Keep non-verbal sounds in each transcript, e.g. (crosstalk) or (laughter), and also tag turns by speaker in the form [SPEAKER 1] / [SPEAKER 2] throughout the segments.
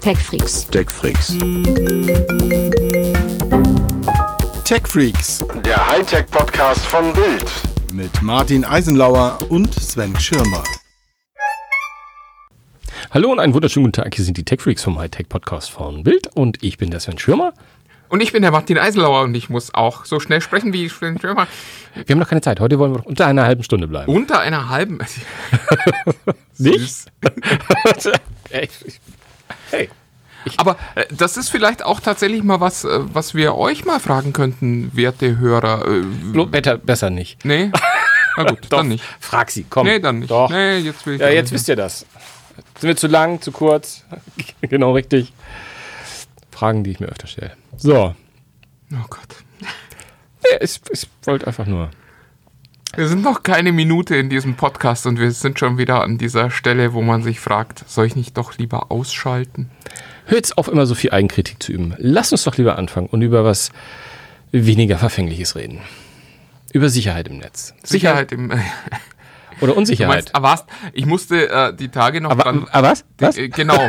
[SPEAKER 1] TechFreaks.
[SPEAKER 2] TechFreaks.
[SPEAKER 3] TechFreaks
[SPEAKER 4] Der Hightech-Podcast von Bild.
[SPEAKER 3] mit Martin Eisenlauer und Sven Schirmer.
[SPEAKER 2] Hallo und einen wunderschönen guten Tag. Hier sind die TechFreaks vom Hightech Podcast von Bild und ich bin der Sven Schirmer.
[SPEAKER 5] Und ich bin der Martin Eisenlauer und ich muss auch so schnell sprechen wie Sven Schirmer.
[SPEAKER 2] Wir haben noch keine Zeit. Heute wollen wir noch unter einer halben Stunde bleiben.
[SPEAKER 5] Unter einer halben. (laughs) (laughs)
[SPEAKER 2] Nicht? (laughs) hey.
[SPEAKER 5] Aber äh, das ist vielleicht auch tatsächlich mal was, äh, was wir euch mal fragen könnten, werte Hörer. Äh,
[SPEAKER 2] Better, besser nicht.
[SPEAKER 5] nee? Na gut, (laughs) dann nicht.
[SPEAKER 2] Frag sie, komm.
[SPEAKER 5] Nee, dann nicht.
[SPEAKER 2] Doch.
[SPEAKER 5] Nee, jetzt will ich
[SPEAKER 2] Ja, jetzt wisst ihr das. Sind wir zu lang, zu kurz? (laughs) genau richtig. Fragen, die ich mir öfter stelle. So.
[SPEAKER 5] Oh Gott.
[SPEAKER 2] Nee, ich, ich wollte einfach nur.
[SPEAKER 5] Wir sind noch keine Minute in diesem Podcast und wir sind schon wieder an dieser Stelle, wo man sich fragt, soll ich nicht doch lieber ausschalten?
[SPEAKER 2] Hör jetzt auf, immer so viel Eigenkritik zu üben. Lass uns doch lieber anfangen und über was weniger Verfängliches reden. Über Sicherheit im Netz.
[SPEAKER 5] Sicherheit im.
[SPEAKER 2] Oder
[SPEAKER 5] Du
[SPEAKER 2] Unsicherheit.
[SPEAKER 5] meinst, ah, was? Ich musste äh, die Tage noch
[SPEAKER 2] aber,
[SPEAKER 5] dran.
[SPEAKER 2] aber was? Was?
[SPEAKER 5] Äh, Genau. (laughs)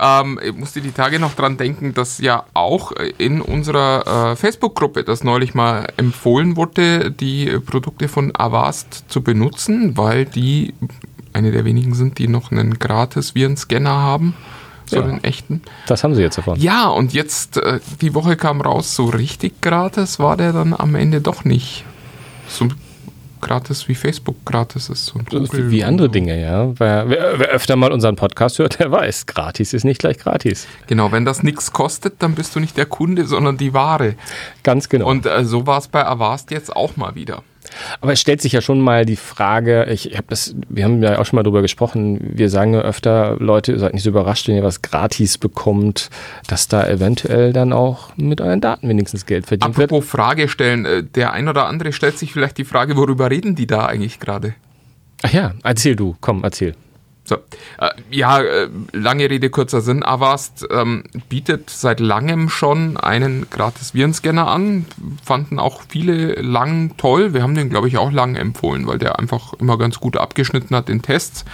[SPEAKER 5] ähm, ich musste die Tage noch dran denken, dass ja auch in unserer äh, Facebook-Gruppe das neulich mal empfohlen wurde, die Produkte von Avast zu benutzen, weil die eine der wenigen sind, die noch einen gratis Virenscanner haben. So
[SPEAKER 2] Ja.
[SPEAKER 5] einen echten.
[SPEAKER 2] Das haben sie jetzt davon.
[SPEAKER 5] Ja, und jetzt, äh, die Woche kam raus, so richtig gratis war der dann am Ende doch nicht. So gratis wie Facebook gratis ist. So ein
[SPEAKER 2] Das ist
[SPEAKER 5] Google
[SPEAKER 2] Wie
[SPEAKER 5] und
[SPEAKER 2] andere. Dinge, ja. Wer, wer, wer öfter mal unseren Podcast hört, (laughs) der weiß, gratis ist nicht gleich gratis.
[SPEAKER 5] Genau, wenn das nichts kostet, dann bist du nicht der Kunde, sondern die Ware.
[SPEAKER 2] Ganz genau.
[SPEAKER 5] Und äh, so war es bei Avast jetzt auch mal wieder.
[SPEAKER 2] Aber es stellt sich ja schon mal die Frage, ich habe das, wir haben ja auch schon mal drüber gesprochen, wir sagen ja öfter, Leute, ihr seid nicht so überrascht, wenn ihr was gratis bekommt, dass da eventuell dann auch mit euren Daten wenigstens Geld verdient wird.
[SPEAKER 5] Apropos Frage stellen, äh, der ein oder andere stellt sich vielleicht die Frage, worüber reden die da eigentlich gerade?
[SPEAKER 2] Ach ja, erzähl du, komm, erzähl.
[SPEAKER 5] So, äh, ja, äh, lange Rede, kurzer Sinn. Avast ähm, bietet seit langem schon einen gratis Virenscanner an. Fanden auch viele lang toll. Wir haben den, glaube ich, auch lang empfohlen, weil der einfach immer ganz gut abgeschnitten hat in Tests.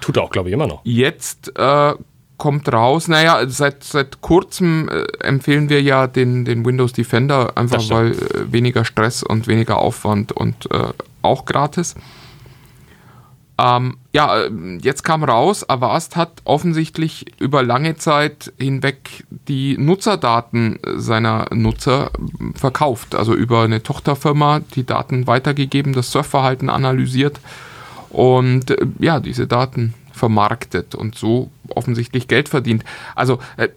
[SPEAKER 2] Tut er auch, glaube ich, immer noch.
[SPEAKER 5] Jetzt äh, kommt raus, naja, seit, seit kurzem äh, empfehlen wir ja den, den Windows Defender, einfach weil äh, weniger Stress und weniger Aufwand und äh, auch gratis. Ähm, ja, äh, jetzt kam raus, Avast hat offensichtlich über lange Zeit hinweg die Nutzerdaten seiner Nutzer äh, verkauft. Also über eine Tochterfirma die Daten weitergegeben, das Surfverhalten analysiert und äh, ja, diese Daten vermarktet und so offensichtlich Geld verdient. Also äh,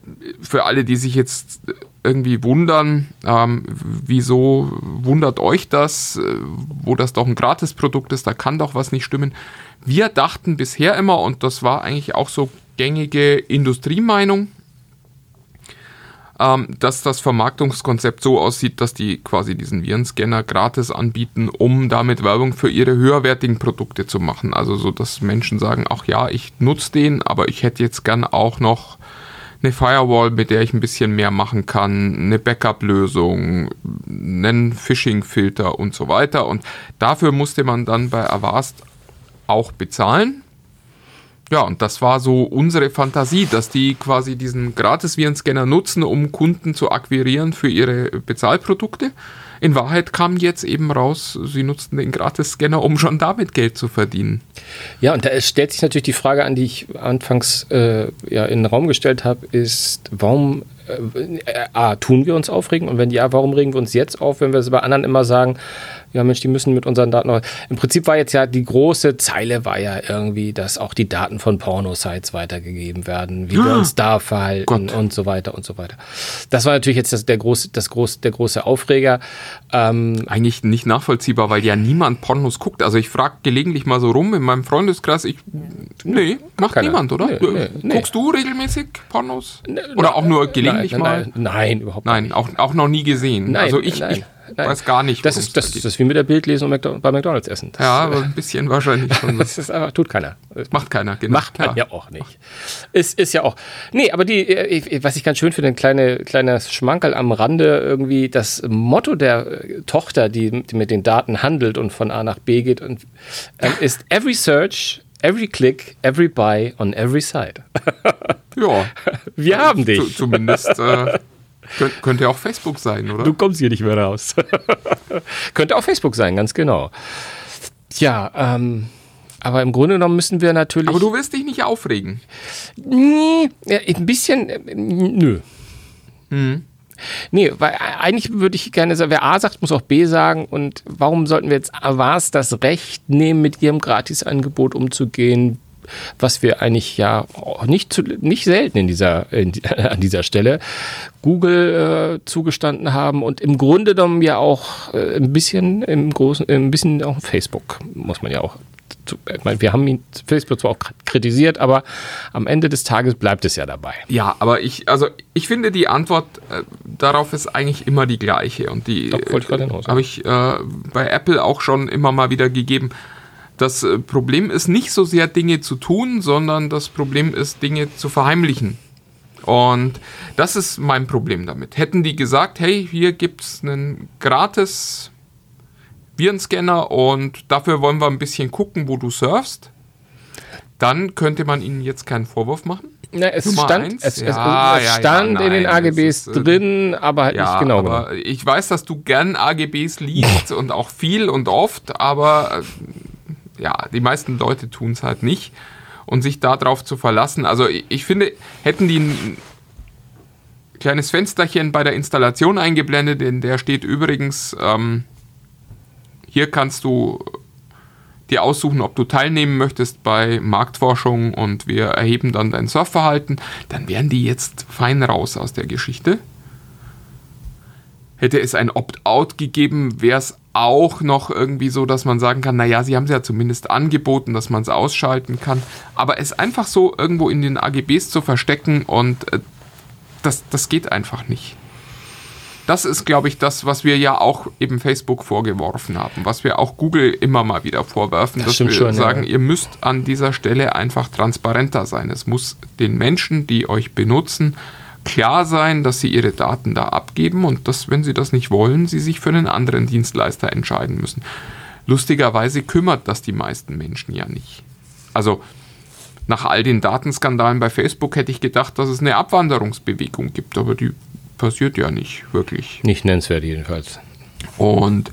[SPEAKER 5] für alle, die sich jetzt irgendwie wundern, ähm, wieso wundert euch das, äh, wo das doch ein Gratisprodukt ist, da kann doch was nicht stimmen. Wir dachten bisher immer, und das war eigentlich auch so gängige Industriemeinung, ähm, dass das Vermarktungskonzept so aussieht, dass die quasi diesen Virenscanner gratis anbieten, um damit Werbung für ihre höherwertigen Produkte zu machen. Also so, dass Menschen sagen, ach ja, ich nutze den, aber ich hätte jetzt gern auch noch eine Firewall, mit der ich ein bisschen mehr machen kann, eine Backup-Lösung, einen Phishing-Filter und so weiter. Und dafür musste man dann bei Avast auch bezahlen. Ja, und das war so unsere Fantasie, dass die quasi diesen Gratis-Virenscanner nutzen, um Kunden zu akquirieren für ihre Bezahlprodukte. In Wahrheit kam jetzt eben raus, sie nutzten den Gratis-Scanner, um schon damit Geld zu verdienen.
[SPEAKER 2] Ja, und da stellt sich natürlich die Frage an, die ich anfangs äh, ja, in den Raum gestellt habe, ist, warum äh, äh, A, tun wir uns aufregen? Und wenn ja, warum regen wir uns jetzt auf, wenn wir es bei anderen immer sagen, ja Mensch, die müssen mit unseren Daten. Im Prinzip war jetzt ja die große Zeile war ja irgendwie, dass auch die Daten von Pornosites weitergegeben werden, wie wir uns da verhalten
[SPEAKER 5] Gott.
[SPEAKER 2] und so weiter und so weiter. Das war natürlich jetzt das, der, große, das große, der große Aufreger. Ähm,
[SPEAKER 5] Eigentlich nicht nachvollziehbar, weil ja niemand Pornos guckt. Also ich frage gelegentlich mal so rum in meinem Freundeskreis, ich, nee, macht
[SPEAKER 2] Keiner.
[SPEAKER 5] niemand, oder?
[SPEAKER 2] Nee, nee, nee.
[SPEAKER 5] Guckst du regelmäßig Pornos? Oder auch nur gelegentlich
[SPEAKER 2] nein,
[SPEAKER 5] mal?
[SPEAKER 2] Nein, nein, überhaupt
[SPEAKER 5] Nein, auch, auch noch nie gesehen.
[SPEAKER 2] Nein,
[SPEAKER 5] also ich,
[SPEAKER 2] nein,
[SPEAKER 5] ich
[SPEAKER 2] nein.
[SPEAKER 5] weiß gar nicht.
[SPEAKER 2] Das ist, das,
[SPEAKER 5] da
[SPEAKER 2] ist das wie mit der Bild lesen und McDo bei McDonalds essen. Das,
[SPEAKER 5] ja, aber ein bisschen wahrscheinlich schon. (laughs)
[SPEAKER 2] das ist einfach, tut keiner. Das
[SPEAKER 5] Macht keiner, genau.
[SPEAKER 2] Macht man ja auch nicht. Ist, ist ja auch. Nee, aber die, äh, was ich ganz schön finde, ein kleine, kleiner Schmankerl am Rande, irgendwie das Motto der äh, Tochter, die, die mit den Daten handelt und von A nach B geht, und, ähm, ist every search, every click, every buy on every side.
[SPEAKER 5] Ja.
[SPEAKER 2] Wir haben dich.
[SPEAKER 5] Zu, zumindest äh, (laughs) könnt, könnte auch Facebook sein, oder?
[SPEAKER 2] Du kommst hier nicht mehr raus. (laughs) Könnte auch Facebook sein, ganz genau. Ja, ähm, aber im Grunde genommen müssen wir natürlich.
[SPEAKER 5] Aber du wirst dich nicht aufregen.
[SPEAKER 2] Nee, ein bisschen, äh, nö. Nee, weil eigentlich würde ich gerne sagen, wer A sagt, muss auch B sagen. Und warum sollten wir jetzt Avas das Recht nehmen, mit ihrem Gratisangebot umzugehen, was wir eigentlich ja nicht, zu, nicht selten in dieser, in, (laughs) an dieser Stelle Google äh, zugestanden haben und im Grunde genommen ja auch äh, ein bisschen im Großen, ein bisschen auch Facebook, muss man ja auch zu- ich meine, wir haben ihn Facebook zwar auch kritisiert, aber am Ende des Tages bleibt es ja dabei.
[SPEAKER 5] Ja, aber ich, also ich finde die Antwort äh, darauf ist eigentlich immer die gleiche und die
[SPEAKER 2] hinaus.
[SPEAKER 5] habe ich äh, bei Apple auch schon immer mal wieder gegeben. Das äh, Problem ist nicht so sehr Dinge zu tun, sondern das Problem ist Dinge zu verheimlichen. Und das ist mein Problem damit. Hätten die gesagt, hey, hier gibt's einen gratis Virenscanner und dafür wollen wir ein bisschen gucken, wo du surfst, dann könnte man ihnen jetzt keinen Vorwurf machen.
[SPEAKER 2] Na, es
[SPEAKER 5] Nummer
[SPEAKER 2] stand,
[SPEAKER 5] eins?
[SPEAKER 2] es, es,
[SPEAKER 5] Ja,
[SPEAKER 2] es
[SPEAKER 5] ja, ja,
[SPEAKER 2] stand in den
[SPEAKER 5] nein,
[SPEAKER 2] AGBs
[SPEAKER 5] ist, äh,
[SPEAKER 2] drin, aber halt nicht genau
[SPEAKER 5] aber ich weiß, dass du gern AGBs liest (laughs) und auch viel und oft, aber äh, ja, die meisten Leute tun es halt nicht. Und sich darauf zu verlassen, also ich, ich finde, hätten die ein kleines Fensterchen bei der Installation eingeblendet, in der steht übrigens, ähm, hier kannst du dir aussuchen, ob du teilnehmen möchtest bei Marktforschung und wir erheben dann dein Surfverhalten, dann wären die jetzt fein raus aus der Geschichte. Hätte es ein Opt-out gegeben, wäre es auch noch irgendwie so, dass man sagen kann, naja, sie haben es ja zumindest angeboten, dass man es ausschalten kann. Aber es einfach so irgendwo in den AGBs zu verstecken und äh, das, das geht einfach nicht. Das ist, glaube ich, das, was wir ja auch eben Facebook vorgeworfen haben, was wir auch Google immer mal wieder vorwerfen,
[SPEAKER 2] Das
[SPEAKER 5] dass wir
[SPEAKER 2] schon, ja.
[SPEAKER 5] sagen, ihr müsst an dieser Stelle einfach transparenter sein. Es muss den Menschen, die euch benutzen, klar sein, dass sie ihre Daten da abgeben und dass, wenn sie das nicht wollen, sie sich für einen anderen Dienstleister entscheiden müssen. Lustigerweise kümmert das die meisten Menschen ja nicht. Also nach all den Datenskandalen bei Facebook hätte ich gedacht, dass es eine Abwanderungsbewegung gibt, aber die passiert ja nicht wirklich.
[SPEAKER 2] Nicht nennenswert jedenfalls.
[SPEAKER 5] Und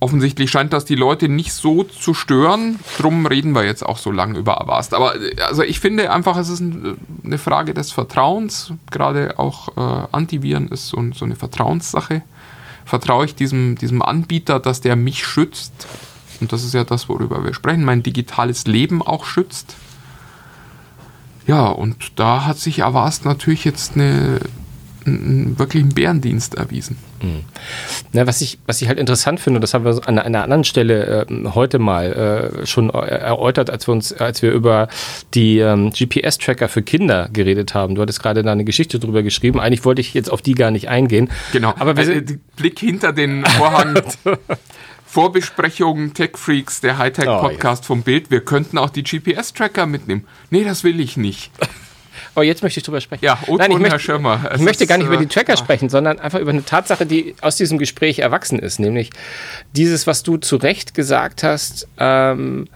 [SPEAKER 5] offensichtlich scheint das die Leute nicht so zu stören. Drum reden wir jetzt auch so lange über Avast. Aber äh, also ich finde einfach, es ist ein, eine Frage des Vertrauens. Gerade auch äh, Antiviren ist so, so eine Vertrauenssache. Vertraue ich diesem, diesem Anbieter, dass der mich schützt? Und das ist ja das, worüber wir sprechen, mein digitales Leben auch schützt. Ja, und da hat sich Avast natürlich jetzt eine, einen wirklichen Bärendienst erwiesen.
[SPEAKER 2] Na, was, ich, was ich halt interessant finde, und das haben wir an einer anderen Stelle ähm, heute mal äh, schon äh, erläutert, als wir uns, als wir über die ähm, GPS-Tracker für Kinder geredet haben. Du hattest gerade da eine Geschichte drüber geschrieben. Eigentlich wollte ich jetzt auf die gar nicht eingehen.
[SPEAKER 5] Genau,
[SPEAKER 2] Aber wir
[SPEAKER 5] äh, die Blick hinter den Vorhang. (laughs) Vorbesprechung Tech Freaks, der Hightech-Podcast vom Bild. Wir könnten auch die GPS-Tracker mitnehmen. Nee, das will ich nicht.
[SPEAKER 2] Oh, jetzt möchte ich drüber sprechen.
[SPEAKER 5] Ja, O-Ton,
[SPEAKER 2] Nein, ich
[SPEAKER 5] Herr
[SPEAKER 2] möchte,
[SPEAKER 5] Schirmer. Es
[SPEAKER 2] ich möchte gar nicht über
[SPEAKER 5] äh,
[SPEAKER 2] die Tracker
[SPEAKER 5] ja.
[SPEAKER 2] sprechen, sondern einfach über eine Tatsache, die aus diesem Gespräch erwachsen ist, nämlich dieses, was du zu Recht gesagt hast. Ähm,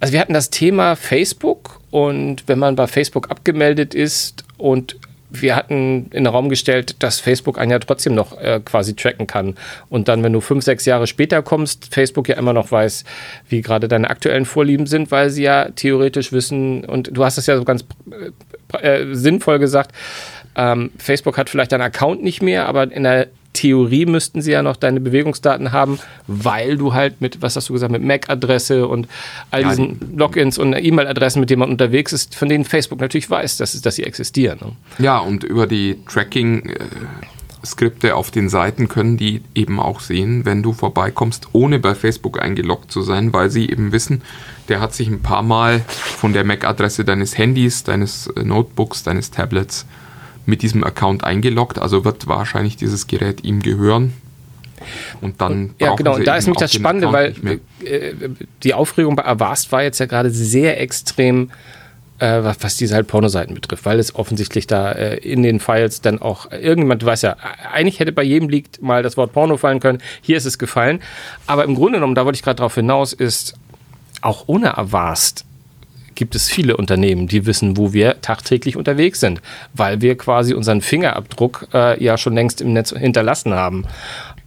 [SPEAKER 2] also wir hatten das Thema Facebook und wenn man bei Facebook abgemeldet ist und wir hatten in den Raum gestellt, dass Facebook einen ja trotzdem noch äh, quasi tracken kann. Und dann, wenn du fünf, sechs Jahre später kommst, Facebook ja immer noch weiß, wie gerade deine aktuellen Vorlieben sind, weil sie ja theoretisch wissen, und du hast es ja so ganz äh, sinnvoll gesagt, ähm, Facebook hat vielleicht deinen Account nicht mehr, aber in der Theorie müssten sie ja noch deine Bewegungsdaten haben, weil du halt mit, was hast du gesagt, mit MAC-Adresse und all
[SPEAKER 5] Ja,
[SPEAKER 2] diesen Logins und E-Mail-Adressen, mit denen man unterwegs ist, von denen Facebook natürlich weiß, dass, dass sie existieren. Ne?
[SPEAKER 5] Ja, und über die Tracking-Skripte auf den Seiten können die eben auch sehen, wenn du vorbeikommst, ohne bei Facebook eingeloggt zu sein, weil sie eben wissen, der hat sich ein paar Mal von der MAC-Adresse deines Handys, deines äh, Notebooks, deines Tablets mit diesem Account eingeloggt, also wird wahrscheinlich dieses Gerät ihm gehören. Und dann
[SPEAKER 2] Ja, genau. Und da ist nämlich das Spannende,
[SPEAKER 5] Account
[SPEAKER 2] weil äh, die Aufregung bei Avast war jetzt ja gerade sehr extrem, äh, was, was diese halt Pornoseiten betrifft, weil es offensichtlich da äh, in den Files dann auch irgendjemand, du weißt ja, eigentlich hätte bei jedem liegt mal das Wort Porno fallen können. Hier ist es gefallen. Aber im Grunde genommen, da wollte ich gerade drauf hinaus, ist auch ohne Avast gibt es viele Unternehmen, die wissen, wo wir tagtäglich unterwegs sind, weil wir quasi unseren Fingerabdruck äh, ja schon längst im Netz hinterlassen haben.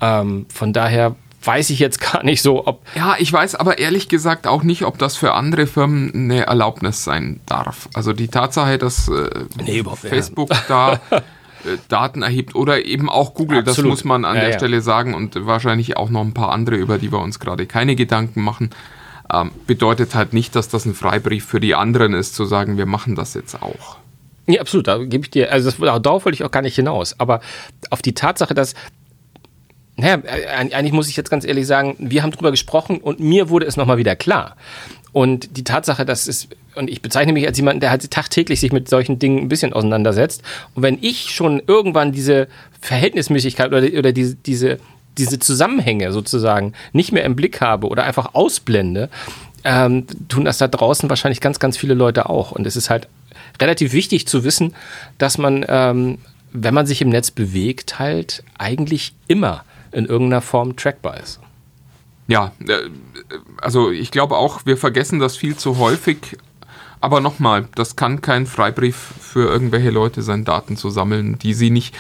[SPEAKER 2] Ähm, von daher weiß ich jetzt (laughs) gar nicht so, ob.
[SPEAKER 5] Ja, ich weiß aber ehrlich gesagt auch nicht, ob das für andere Firmen eine Erlaubnis sein darf. Also die Tatsache, dass äh,
[SPEAKER 2] Nee.
[SPEAKER 5] Facebook da äh, Daten erhebt oder eben auch Google, das
[SPEAKER 2] Absolut.
[SPEAKER 5] muss man an
[SPEAKER 2] Ja,
[SPEAKER 5] der
[SPEAKER 2] ja.
[SPEAKER 5] Stelle sagen und wahrscheinlich auch noch ein paar andere, über die wir uns gerade keine Gedanken machen. Ähm, bedeutet halt nicht, dass das ein Freibrief für die anderen ist, zu sagen, wir machen das jetzt auch.
[SPEAKER 2] Ja, absolut, da gebe ich dir, also das, darauf wollte ich auch gar nicht hinaus. Aber auf die Tatsache, dass, naja, eigentlich muss ich jetzt ganz ehrlich sagen, wir haben drüber gesprochen und mir wurde es nochmal wieder klar. Und die Tatsache, dass es, und ich bezeichne mich als jemanden, der halt tagtäglich sich mit solchen Dingen ein bisschen auseinandersetzt. Und wenn ich schon irgendwann diese Verhältnismäßigkeit oder, oder diese, diese, diese Zusammenhänge sozusagen nicht mehr im Blick habe oder einfach ausblende, ähm, tun das da draußen wahrscheinlich ganz, ganz viele Leute auch. Und es ist halt relativ wichtig zu wissen, dass man, ähm, wenn man sich im Netz bewegt, halt eigentlich immer in irgendeiner Form trackbar ist.
[SPEAKER 5] Ja, äh, also ich glaube auch, wir vergessen das viel zu häufig. Aber nochmal, das kann kein Freibrief für irgendwelche Leute sein, Daten zu sammeln, die sie nicht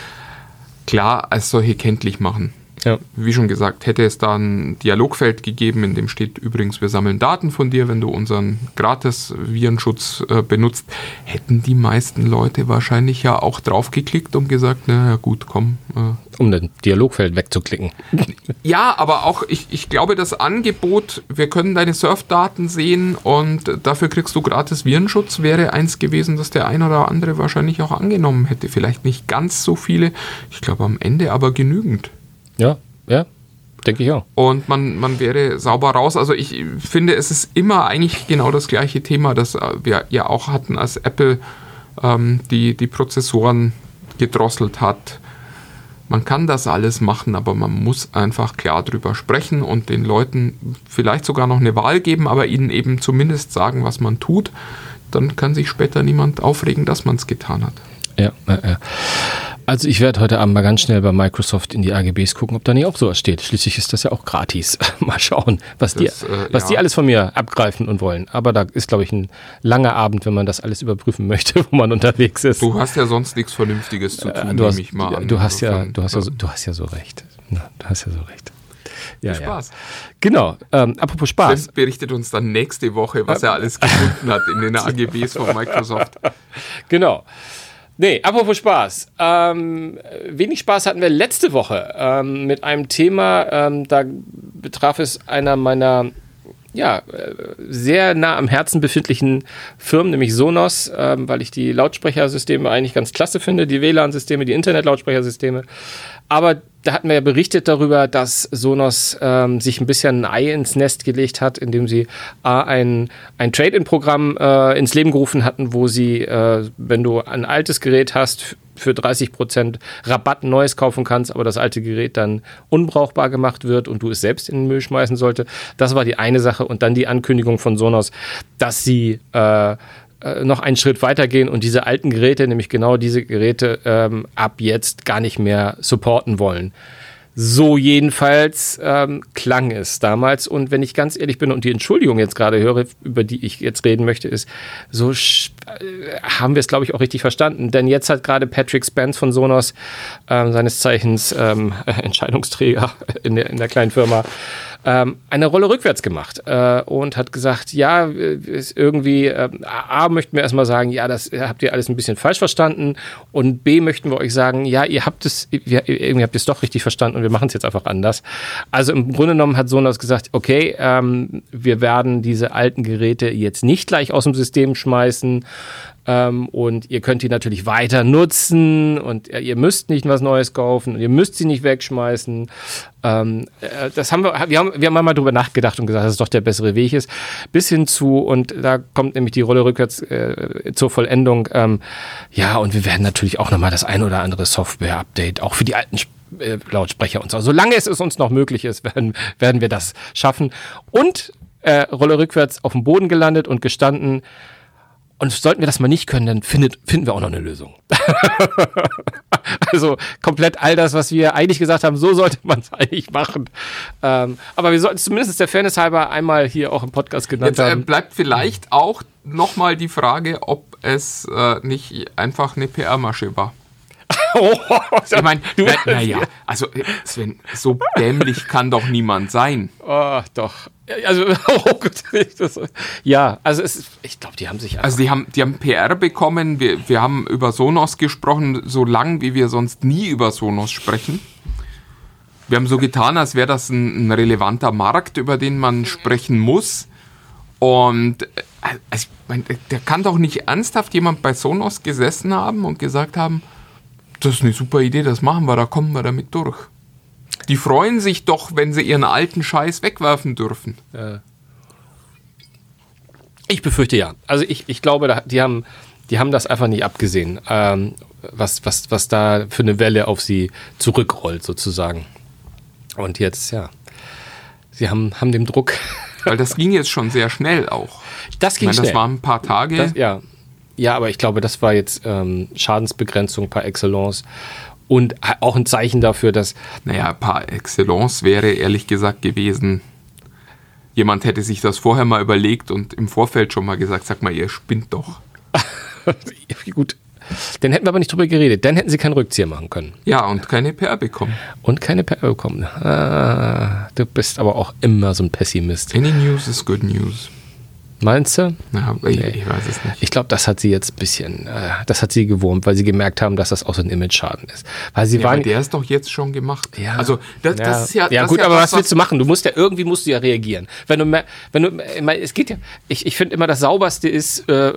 [SPEAKER 5] klar als solche kenntlich machen.
[SPEAKER 2] Ja.
[SPEAKER 5] Wie schon gesagt, hätte es da ein Dialogfeld gegeben, in dem steht übrigens, wir sammeln Daten von dir, wenn du unseren Gratis-Virenschutz äh, benutzt, hätten die meisten Leute wahrscheinlich ja auch draufgeklickt und gesagt, naja gut, komm, äh,
[SPEAKER 2] Um ein Dialogfeld wegzuklicken. (laughs)
[SPEAKER 5] ja, aber auch, ich, ich glaube, das Angebot, wir können deine Surfdaten sehen und dafür kriegst du gratis Virenschutz, wäre eins gewesen, das der ein oder andere wahrscheinlich auch angenommen hätte. Vielleicht nicht ganz so viele, ich glaube am Ende aber genügend.
[SPEAKER 2] Ja, ja, denke ich auch.
[SPEAKER 5] Und man, man wäre sauber raus. Also ich finde, es ist immer eigentlich genau das gleiche Thema, das äh, wir ja auch hatten, als Apple ähm, die, die Prozessoren gedrosselt hat. Man kann das alles machen, aber man muss einfach klar drüber sprechen und den Leuten vielleicht sogar noch eine Wahl geben, aber ihnen eben zumindest sagen, was man tut. Dann kann sich später niemand aufregen, dass man es getan hat.
[SPEAKER 2] Ja, ja, ja. Also ich werde heute Abend mal ganz schnell bei Microsoft in die AGBs gucken, ob da nicht auch sowas steht. Schließlich ist das ja auch gratis. (laughs) mal schauen, was,
[SPEAKER 5] Das,
[SPEAKER 2] die,
[SPEAKER 5] äh,
[SPEAKER 2] was
[SPEAKER 5] ja.
[SPEAKER 2] die alles von mir abgreifen und wollen. Aber da ist, glaube ich, ein langer Abend, wenn man das alles überprüfen (laughs) möchte, wo man unterwegs ist.
[SPEAKER 5] Du hast ja sonst nichts Vernünftiges zu tun,
[SPEAKER 2] Äh, du, hast,
[SPEAKER 5] ich mal an.
[SPEAKER 2] du, hast ja, du, hast ja so,
[SPEAKER 5] äh,
[SPEAKER 2] du hast ja so recht. Na, du hast ja so recht. Ja,
[SPEAKER 5] Viel Spaß.
[SPEAKER 2] Ja. Genau. Ähm, apropos Spaß.
[SPEAKER 5] Sven berichtet uns dann nächste Woche, was er alles gefunden hat in den AGBs von Microsoft. (laughs)
[SPEAKER 2] Genau. Nee, apropos Spaß. Ähm, wenig Spaß hatten wir letzte Woche ähm, mit einem Thema, ähm, da betraf es einer meiner ja, äh, sehr nah am Herzen befindlichen Firmen, nämlich Sonos, ähm, weil ich die Lautsprechersysteme eigentlich ganz klasse finde, die WLAN-Systeme, die Internet-Lautsprechersysteme. Aber da hatten wir ja berichtet darüber, dass Sonos ähm, sich ein bisschen ein Ei ins Nest gelegt hat, indem sie A, ein, ein Trade-in-Programm äh, ins Leben gerufen hatten, wo sie, äh, wenn du ein altes Gerät hast, für 30% Rabatt ein neues kaufen kannst, aber das alte Gerät dann unbrauchbar gemacht wird und du es selbst in den Müll schmeißen sollte. Das war die eine Sache. Und dann die Ankündigung von Sonos, dass sie äh, äh, noch einen Schritt weitergehen und diese alten Geräte, nämlich genau diese Geräte, ähm, ab jetzt gar nicht mehr supporten wollen. So jedenfalls ähm, klang es damals. Und wenn ich ganz ehrlich bin und die Entschuldigung jetzt gerade höre, über die ich jetzt reden möchte, ist, so äh, haben wir es, glaube ich, auch richtig verstanden. Denn jetzt hat gerade Patrick Spence von Sonos, ähm, seines Zeichens ähm, (laughs) Entscheidungsträger in der, in der kleinen Firma, ähm, eine Rolle rückwärts gemacht äh, und hat gesagt, ja, äh, ist irgendwie, äh, A, möchten wir erstmal sagen, ja, das habt ihr alles ein bisschen falsch verstanden und B, möchten wir euch sagen, ja, ihr habt es, wir, irgendwie habt ihr es doch richtig verstanden und wir machen es jetzt einfach anders. Also im Grunde genommen hat Sonos gesagt, okay, ähm, wir werden diese alten Geräte jetzt nicht gleich aus dem System schmeißen, ähm, und ihr könnt die natürlich weiter nutzen und äh, ihr müsst nicht was Neues kaufen und ihr müsst sie nicht wegschmeißen. Ähm, äh, das haben wir, wir haben, wir haben mal drüber nachgedacht und gesagt, dass es doch der bessere Weg ist. Bis hin zu, und da kommt nämlich die Rolle rückwärts äh, zur Vollendung. Ähm, ja, und wir werden natürlich auch nochmal das ein oder andere Software-Update auch für die alten Sp- äh, Lautsprecher und so. Solange es uns noch möglich ist, (laughs) werden, werden wir das schaffen. Und äh, Rolle rückwärts auf dem Boden gelandet und gestanden. Und sollten wir das mal nicht können, dann findet, finden wir auch noch eine Lösung. (laughs) also komplett all das, was wir eigentlich gesagt haben, so sollte man es eigentlich machen. Ähm, aber wir sollten es zumindest der Fairness halber einmal hier auch im Podcast genannt
[SPEAKER 5] Jetzt äh,
[SPEAKER 2] haben.
[SPEAKER 5] bleibt vielleicht auch nochmal die Frage, ob es äh, nicht einfach eine PR-Masche war. (laughs) Ich meine, naja, na ja, also äh, Sven, so dämlich kann doch niemand sein.
[SPEAKER 2] Oh, doch. Also, (laughs) oh Gott. Das, ja, also es ich glaube, die haben sich
[SPEAKER 5] Also die haben, die haben PR bekommen, wir, wir haben über Sonos gesprochen, so lang wie wir sonst nie über Sonos sprechen. Wir haben so getan, als wäre das ein, ein relevanter Markt, über den man sprechen muss. Und äh, also, ich mein, der kann doch nicht ernsthaft jemand bei Sonos gesessen haben und gesagt haben, das ist eine super Idee, das machen wir, da kommen wir damit durch. Die freuen sich doch, wenn sie ihren alten Scheiß wegwerfen dürfen.
[SPEAKER 2] Ich befürchte ja. Also ich, ich glaube, die haben, die haben das einfach nicht abgesehen, ähm, was, was, was da für eine Welle auf sie zurückrollt, sozusagen. Und jetzt, ja. Sie haben, haben dem Druck.
[SPEAKER 5] Weil das ging jetzt schon sehr schnell auch.
[SPEAKER 2] Das
[SPEAKER 5] Ich
[SPEAKER 2] ging
[SPEAKER 5] meine, das
[SPEAKER 2] schnell.
[SPEAKER 5] waren ein paar Tage.
[SPEAKER 2] Das, ja. Ja, aber ich glaube, das war jetzt ähm, Schadensbegrenzung par excellence und auch ein Zeichen dafür, dass
[SPEAKER 5] Naja, par excellence wäre ehrlich gesagt gewesen, jemand hätte sich das vorher mal überlegt und im Vorfeld schon mal gesagt, sag mal, ihr spinnt doch. (laughs)
[SPEAKER 2] gut, dann hätten wir aber nicht drüber geredet. Dann hätten sie keinen Rückzieher machen können
[SPEAKER 5] Ja, und keine PR bekommen.
[SPEAKER 2] und keine PR bekommen. Ah, du bist aber auch immer so ein Pessimist.
[SPEAKER 5] Any news is good news.
[SPEAKER 2] Meinst du?
[SPEAKER 5] Na, ich, ich weiß es nicht.
[SPEAKER 2] Ich glaube, das hat sie jetzt ein bisschen, äh, das hat sie gewurmt, weil sie gemerkt haben, dass das auch so ein Image-Schaden ist. Weil sie
[SPEAKER 5] Ja,
[SPEAKER 2] waren.
[SPEAKER 5] der ist doch jetzt schon gemacht.
[SPEAKER 2] Ja.
[SPEAKER 5] Also das, das ist ja,
[SPEAKER 2] ja
[SPEAKER 5] das
[SPEAKER 2] gut,
[SPEAKER 5] ja
[SPEAKER 2] aber
[SPEAKER 5] das,
[SPEAKER 2] was willst du machen? Du musst ja irgendwie musst du ja reagieren. Wenn du, wenn du, ich meine, es geht ja. Ich, ich finde immer das sauberste ist, äh,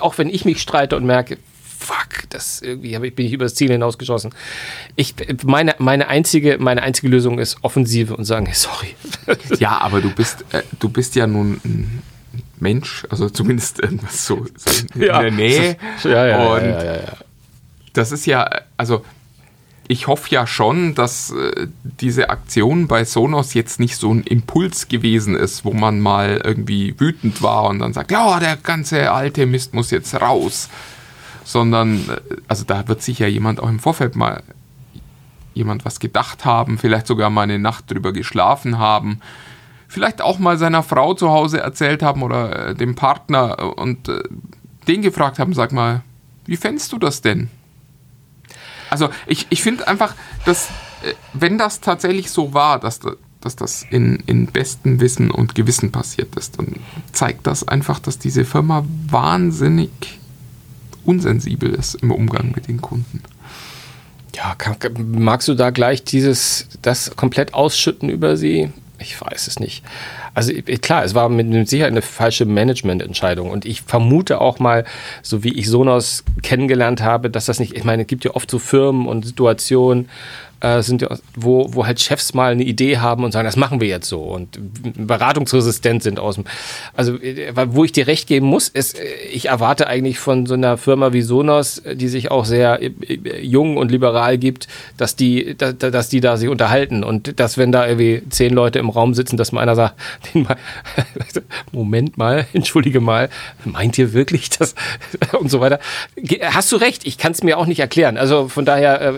[SPEAKER 2] auch wenn ich mich streite und merke, fuck, das irgendwie ich, bin ich übers Ziel hinausgeschossen. Ich, meine, meine einzige, meine einzige Lösung ist Offensive und sagen, sorry.
[SPEAKER 5] Ja, aber du bist, äh, du bist ja nun Mensch, also (laughs) zumindest irgendwas so, in
[SPEAKER 2] Ja.
[SPEAKER 5] der Nähe.
[SPEAKER 2] ja, ja,
[SPEAKER 5] und
[SPEAKER 2] ja, ja, ja.
[SPEAKER 5] das ist ja, also ich hoffe ja schon, dass äh, diese Aktion bei Sonos jetzt nicht so ein Impuls gewesen ist, wo man mal irgendwie wütend war und dann sagt, ja, der ganze alte Mist muss jetzt raus. Sondern, äh, also da wird sich ja jemand auch im Vorfeld mal jemand was gedacht haben, vielleicht sogar mal eine Nacht drüber geschlafen haben, vielleicht auch mal seiner Frau zu Hause erzählt haben oder äh, dem Partner äh, und äh, den gefragt haben, sag mal, wie fändest du das denn? Also ich, ich finde einfach, dass wenn das tatsächlich so war, dass, da- dass das in, in bestem Wissen und Gewissen passiert ist, dann zeigt das einfach, dass diese Firma wahnsinnig unsensibel ist im Umgang mit den Kunden.
[SPEAKER 2] Ja, kann- magst du da gleich dieses, das komplett ausschütten über sie? Ich weiß es nicht. Also klar, es war mit Sicherheit eine falsche Managemententscheidung und ich vermute auch mal, so wie ich Sonos kennengelernt habe, dass das nicht, ich meine, es gibt ja oft so Firmen und Situationen, äh, sind wo, wo halt Chefs mal eine Idee haben und sagen, das machen wir jetzt so und beratungsresistent sind aus dem. Also, äh, wo ich dir recht geben muss, ist, äh, ich erwarte eigentlich von so einer Firma wie Sonos, äh, die sich auch sehr jung und liberal gibt, dass die, da, da- dass die da sich unterhalten und dass, wenn da irgendwie zehn Leute im Raum sitzen, dass mal einer sagt, (laughs) mal, (laughs) Moment mal, (laughs) entschuldige mal, meint ihr wirklich das und so weiter. Hast du recht, ich kann es mir auch nicht erklären. Also von daher,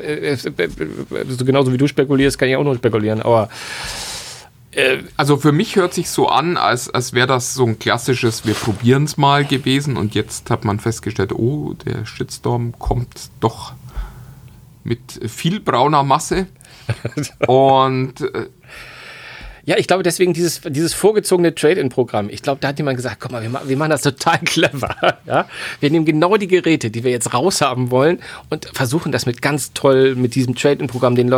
[SPEAKER 2] äh, äh, äh, so genauso wie du spekulierst, kann ich auch nur spekulieren, aber
[SPEAKER 5] Also für mich hört sich so an, als, als wäre das so ein klassisches Wir probieren es mal gewesen und jetzt hat man festgestellt, oh, der Shitstorm kommt doch mit viel brauner Masse. (laughs) Und äh,
[SPEAKER 2] Ja, ich glaube deswegen dieses, dieses vorgezogene Trade-in-Programm. Ich glaube, da hat jemand gesagt, guck mal, wir, ma- wir machen das total (laughs) clever. Ja? Wir nehmen genau die Geräte, die wir jetzt raushaben wollen und versuchen das mit ganz toll, mit diesem Trade-in-Programm den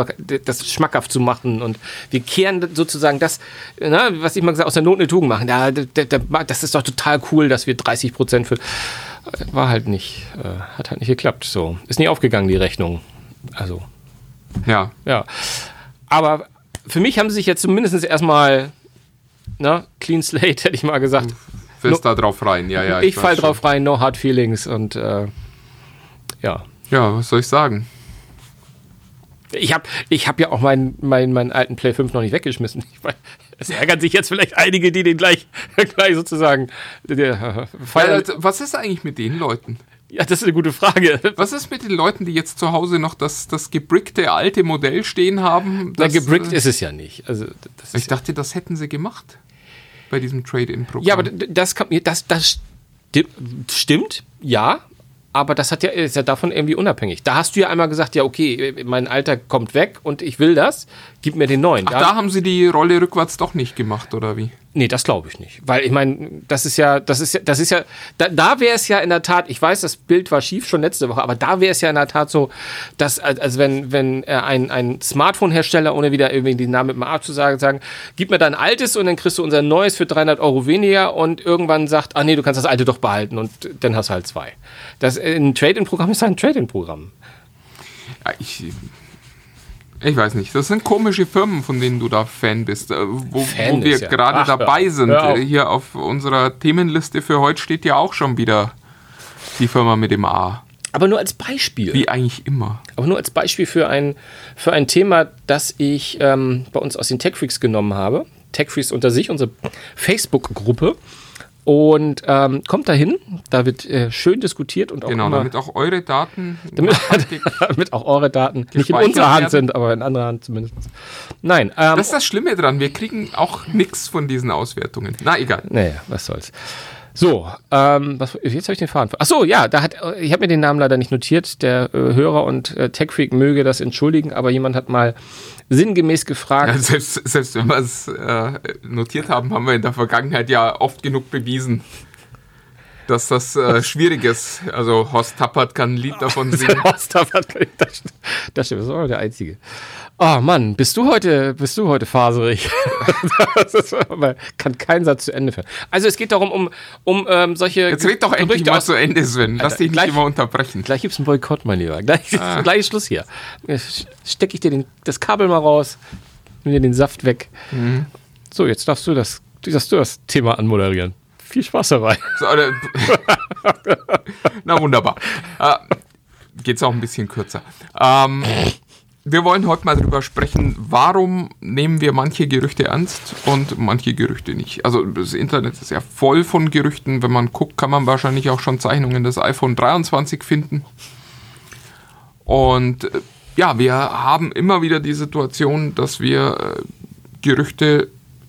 [SPEAKER 2] das schmackhaft zu machen. Und wir kehren sozusagen das, na, was ich mal gesagt aus der Not eine Tugend machen. Ja, da- da- da- das ist doch total cool, dass wir 30 Prozent für... War halt nicht, äh, hat halt nicht geklappt. So, ist nicht aufgegangen, die Rechnung. Also,
[SPEAKER 5] ja,
[SPEAKER 2] ja. Aber für mich haben sie sich jetzt zumindest erstmal, na, clean slate, (laughs) hätte ich mal gesagt.
[SPEAKER 5] fest da drauf rein. Ja, ja,
[SPEAKER 2] ich
[SPEAKER 5] weiß
[SPEAKER 2] fall drauf rein, no hard feelings und äh, ja.
[SPEAKER 5] Ja, was soll ich sagen?
[SPEAKER 2] Ich habe ich hab ja auch meinen, meinen, meinen alten Play 5 noch nicht weggeschmissen. Ich mein, es ärgern sich jetzt vielleicht einige, die den gleich, (laughs) gleich sozusagen äh, (laughs) feiern.
[SPEAKER 5] also, was ist eigentlich mit den Leuten?
[SPEAKER 2] Ja, das ist eine gute Frage. (laughs)
[SPEAKER 5] Was ist mit den Leuten, die jetzt zu Hause noch das, das gebrickte alte Modell stehen haben?
[SPEAKER 2] Na,
[SPEAKER 5] Das,
[SPEAKER 2] gebrickt
[SPEAKER 5] äh,
[SPEAKER 2] ist es ja nicht. Also,
[SPEAKER 5] Ich dachte, das hätten sie gemacht bei diesem Trade-in-Programm.
[SPEAKER 2] Ja, aber das, mir- das, das, Di- Stimmt, ja. Aber das hat ja, ist ja davon irgendwie unabhängig. Da hast du ja einmal gesagt, ja, okay, mein Alter kommt weg und ich will das, gib mir den neuen.
[SPEAKER 5] Ach, da haben sie die Rolle rückwärts doch nicht gemacht, oder wie?
[SPEAKER 2] Nee, das glaube ich nicht. Weil ich meine, das ist ja, das ist ja, das ist ja, da, da wäre es ja in der Tat, ich weiß, das Bild war schief schon letzte Woche, aber da wäre es ja in der Tat so, dass, also wenn, wenn äh, ein, ein Smartphone-Hersteller, ohne wieder irgendwie den Namen mit dem A zu sagen, sagen, gib mir dein altes und dann kriegst du unser neues für 300 Euro weniger und irgendwann sagt, ah nee, du kannst das alte doch behalten und dann hast du halt zwei. Das, ein Trade-in-Programm ist ein Trade-in-Programm.
[SPEAKER 5] Ja, ich, ich weiß nicht. Das sind komische Firmen, von denen du da Fan bist. Äh, Wo,
[SPEAKER 2] Fan
[SPEAKER 5] wo wir
[SPEAKER 2] ja-
[SPEAKER 5] gerade
[SPEAKER 2] Ach,
[SPEAKER 5] dabei sind. Äh, Hier auf unserer Themenliste für heute steht ja auch schon wieder die Firma mit dem A.
[SPEAKER 2] Aber nur als Beispiel.
[SPEAKER 5] Wie eigentlich immer.
[SPEAKER 2] Aber nur als Beispiel für ein, für ein Thema, das ich ähm, bei uns aus den Tech Freaks genommen habe. Tech Freaks unter sich, unsere Facebook-Gruppe. Und ähm, kommt dahin, da wird äh, schön diskutiert und auch
[SPEAKER 5] Genau,
[SPEAKER 2] immer,
[SPEAKER 5] damit auch eure Daten (laughs)
[SPEAKER 2] damit, (laughs) damit auch eure Daten nicht in unserer Hand
[SPEAKER 5] werden.
[SPEAKER 2] sind, aber in anderer Hand zumindest. Nein, ähm,
[SPEAKER 5] Das ist das Schlimme dran. Wir kriegen auch nichts von diesen Auswertungen. Na, egal.
[SPEAKER 2] Naja, was soll's. So, ähm, was, jetzt habe ich den Faden. Ach so, ja, da hat, äh, ich habe mir den Namen leider nicht notiert. Der äh, Hörer und äh, Techfreak möge das entschuldigen, aber jemand hat mal sinngemäß gefragt.
[SPEAKER 5] Ja, selbst, selbst wenn wir es äh, notiert haben, haben wir in der Vergangenheit ja oft genug bewiesen, dass das äh, schwierig ist. Also Horst Tappert kann ein Lied davon (laughs) singen.
[SPEAKER 2] Horst hat- das stimmt, das stimmt, das ist auch der Einzige. Oh Mann, bist du heute, bist du heute faserig? (laughs) das ist, kann keinen Satz zu Ende führen. Also es geht darum, um, um ähm, solche
[SPEAKER 5] Jetzt red doch endlich mal zu Ende, Sven. Lass
[SPEAKER 2] Alter,
[SPEAKER 5] dich nicht
[SPEAKER 2] gleich-
[SPEAKER 5] immer unterbrechen.
[SPEAKER 2] Gleich gibt's einen Boykott, mein Lieber. Gleich,
[SPEAKER 5] Ah. (laughs)
[SPEAKER 2] gleich ist Schluss hier. Stecke ich dir den, das Kabel mal raus, nimm dir den Saft weg.
[SPEAKER 5] Mhm.
[SPEAKER 2] So, jetzt darfst du das, darfst du das Thema anmoderieren. Viel Spaß dabei.
[SPEAKER 5] Oder, na wunderbar. Äh, geht's auch ein bisschen kürzer. Ähm, wir wollen heute mal drüber sprechen, warum nehmen wir manche Gerüchte ernst und manche Gerüchte nicht. Also das Internet ist ja voll von Gerüchten. Wenn man guckt, kann man wahrscheinlich auch schon Zeichnungen des iPhone 23 finden. Und äh, ja, wir haben immer wieder die Situation, dass wir äh, Gerüchte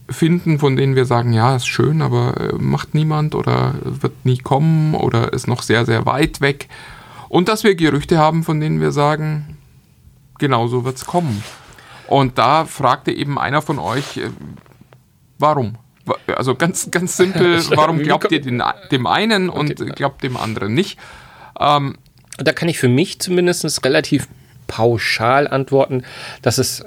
[SPEAKER 5] finden, von denen wir sagen, ja, ist schön, aber äh, macht niemand oder wird nie kommen oder ist noch sehr, sehr weit weg. Und dass wir Gerüchte haben, von denen wir sagen, genau so wird es kommen. Und da fragte eben einer von euch, äh, warum? Wa- Also ganz, ganz simpel, (laughs) warum glaubt ihr den, dem einen und glaubt dem anderen nicht? Ähm,
[SPEAKER 2] da kann ich für mich zumindest relativ pauschal antworten, dass es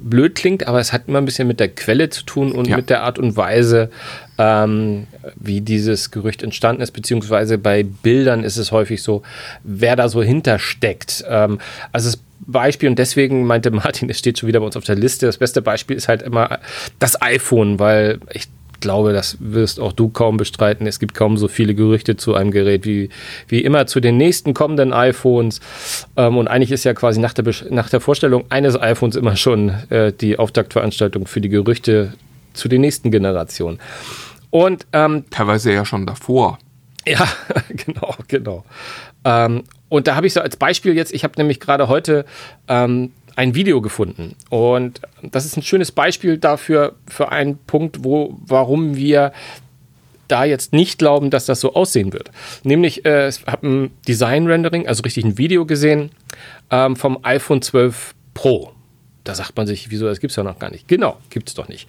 [SPEAKER 2] blöd klingt, aber es hat immer ein bisschen mit der Quelle zu tun und
[SPEAKER 5] Ja.
[SPEAKER 2] mit der Art und Weise, ähm, wie dieses Gerücht entstanden ist, beziehungsweise bei Bildern ist es häufig so, wer da so hintersteckt. Ähm, also das Beispiel, und deswegen meinte (laughs) Martin, es steht schon wieder bei uns auf der Liste, das beste Beispiel ist halt immer das iPhone, weil ich glaube, das wirst auch du kaum bestreiten. Es gibt kaum so viele Gerüchte zu einem Gerät wie, wie immer zu den nächsten kommenden iPhones. Ähm, und eigentlich ist ja quasi nach der, nach der Vorstellung eines iPhones immer schon äh, die Auftaktveranstaltung für die Gerüchte zu den nächsten Generationen. Und ähm,
[SPEAKER 5] teilweise ja schon davor.
[SPEAKER 2] ja, (laughs) genau, genau. Ähm, und da habe ich so als Beispiel jetzt, ich habe nämlich gerade heute ähm, ein Video gefunden. Und das ist ein schönes Beispiel dafür, für einen Punkt, wo, warum wir da jetzt nicht glauben, dass das so aussehen wird. Nämlich, äh, ich habe ein Design-Rendering, also richtig ein Video gesehen ähm, vom iPhone 12 Pro. Da sagt man sich, wieso, das gibt es ja noch gar nicht. Genau, gibt es doch nicht.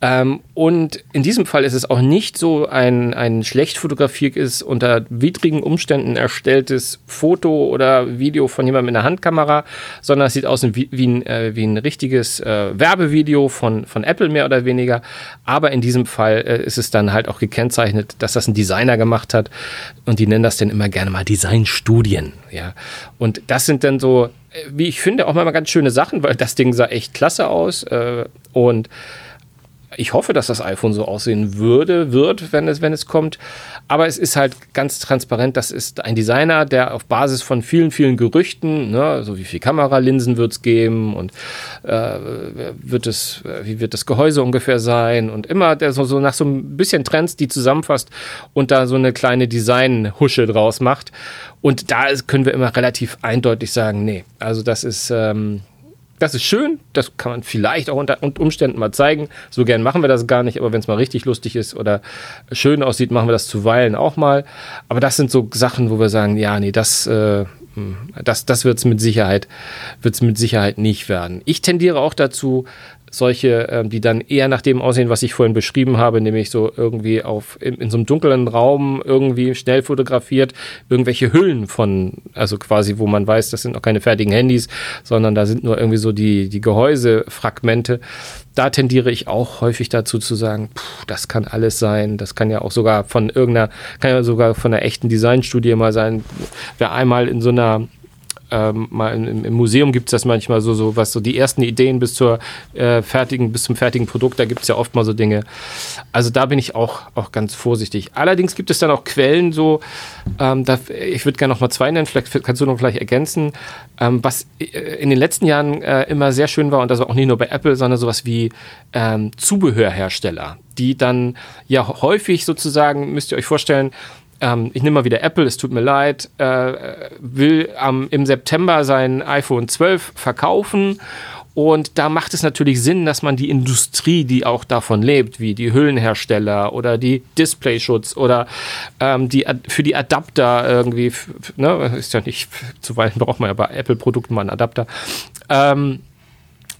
[SPEAKER 2] Ähm, und in diesem Fall ist es auch nicht so ein, ein schlecht fotografiertes, unter widrigen Umständen erstelltes Foto oder Video von jemandem in der Handkamera, sondern es sieht aus wie, wie, ein, äh, wie ein richtiges äh, Werbevideo von, von Apple mehr oder weniger. Aber in diesem Fall äh, ist es dann halt auch gekennzeichnet, dass das ein Designer gemacht hat. Und die nennen das dann immer gerne mal Designstudien. Ja. Und das sind dann so, wie ich finde, auch mal ganz schöne Sachen, weil das Ding sah echt klasse aus. Äh, und ich hoffe, dass das iPhone so aussehen würde, wird, wenn es, wenn es kommt. Aber es ist halt ganz transparent. Das ist ein Designer, der auf Basis von vielen, vielen Gerüchten, ne, so wie viel Kameralinsen wird es geben und äh, wird es, wie wird das Gehäuse ungefähr sein und immer der so, so nach so ein bisschen Trends, die zusammenfasst und da so eine kleine Design-Husche draus macht. Und da können wir immer relativ eindeutig sagen, nee, also das ist, ähm, das ist schön, das kann man vielleicht auch unter Umständen mal zeigen. So gern machen wir das gar nicht, aber wenn es mal richtig lustig ist oder schön aussieht, machen wir das zuweilen auch mal. Aber das sind so Sachen, wo wir sagen, ja, nee, das, äh, hm, das, das wird es mit Sicherheit, wird's mit Sicherheit nicht werden. Ich tendiere auch dazu, solche, ähm, die dann eher nach dem aussehen, was ich vorhin beschrieben habe, nämlich so irgendwie auf in, in, so einem dunklen Raum irgendwie schnell fotografiert, irgendwelche Hüllen von, also quasi, wo man weiß, das sind noch keine fertigen Handys, sondern da sind nur irgendwie so die, die Gehäusefragmente. Da tendiere ich auch häufig dazu zu sagen, pff, das kann alles sein, das kann ja auch sogar von irgendeiner, kann ja sogar von einer echten Designstudie mal sein. Wer einmal in so einer ähm, mal im, im Museum gibt es das manchmal so, so, was so die ersten Ideen bis zur äh, fertigen, bis zum fertigen Produkt, da gibt es ja oft mal so Dinge. Also da bin ich auch, auch ganz vorsichtig. Allerdings gibt es dann auch Quellen, so, ähm, da, ich würde gerne noch mal zwei nennen, vielleicht kannst du noch gleich ergänzen, ähm, was äh, in den letzten Jahren äh, immer sehr schön war, und das war auch nicht nur bei Apple, sondern sowas wie ähm, Zubehörhersteller, die dann ja häufig sozusagen, müsst ihr euch vorstellen, ähm, ich nehme mal wieder Apple, es tut mir leid, äh, will ähm, im September sein iPhone 12 verkaufen. Und da macht es natürlich Sinn, dass man die Industrie, die auch davon lebt, wie die Hüllenhersteller oder die Displayschutz oder ähm, die, für die Adapter irgendwie, ne, ist ja nicht, zuweilen braucht man ja bei Apple-Produkten mal einen Adapter, ähm,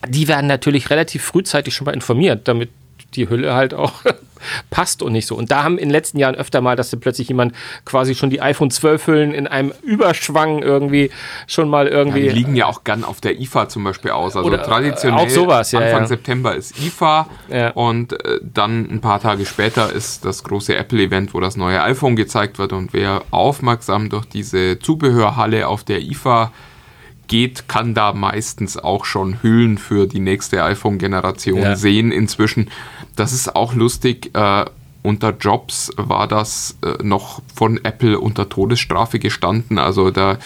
[SPEAKER 2] die werden natürlich relativ frühzeitig schon mal informiert, damit die Hülle halt auch (laughs) passt und nicht so. Und da haben in den letzten Jahren öfter mal, dass plötzlich jemand quasi schon die iPhone 12 Hüllen in einem Überschwang irgendwie schon mal irgendwie. Ja,
[SPEAKER 5] die liegen ja auch gern auf der IFA zum Beispiel aus. Also traditionell
[SPEAKER 2] auch sowas, ja,
[SPEAKER 5] Anfang
[SPEAKER 2] ja.
[SPEAKER 5] September ist IFA und äh, dann ein paar Tage später ist das große Apple-Event, wo das neue iPhone gezeigt wird. Und wer aufmerksam durch diese Zubehörhalle auf der IFA geht, kann da meistens auch schon Hüllen für die nächste iPhone-Generation ja. sehen inzwischen. Das ist auch lustig. Äh, unter Jobs war das äh, noch von Apple unter Todesstrafe gestanden. Also da,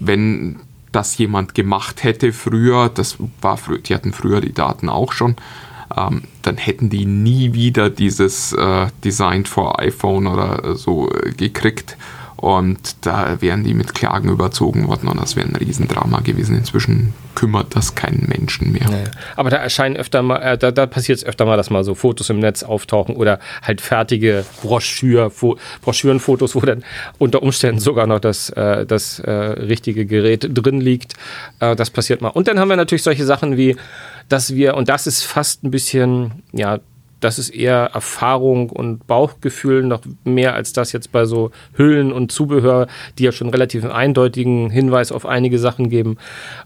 [SPEAKER 5] wenn das jemand gemacht hätte früher, das war früher, die hatten früher die Daten auch schon, ähm, dann hätten die nie wieder dieses äh, Designed for iPhone oder so äh, gekriegt. Und da wären die mit Klagen überzogen worden und das wäre ein Riesendrama gewesen. Inzwischen kümmert das keinen Menschen mehr.
[SPEAKER 2] Naja. Aber da erscheinen öfter mal, äh, da, da passiert es öfter mal, dass mal so Fotos im Netz auftauchen oder halt fertige Broschür, Broschürenfotos, wo dann unter Umständen sogar noch das, äh, das äh, richtige Gerät drin liegt. Äh, das passiert mal. Und dann haben wir natürlich solche Sachen wie, dass wir, und das ist fast ein bisschen, ja, das ist eher Erfahrung und Bauchgefühl noch mehr als das jetzt bei so Hüllen und Zubehör, die ja schon relativ einen eindeutigen Hinweis auf einige Sachen geben,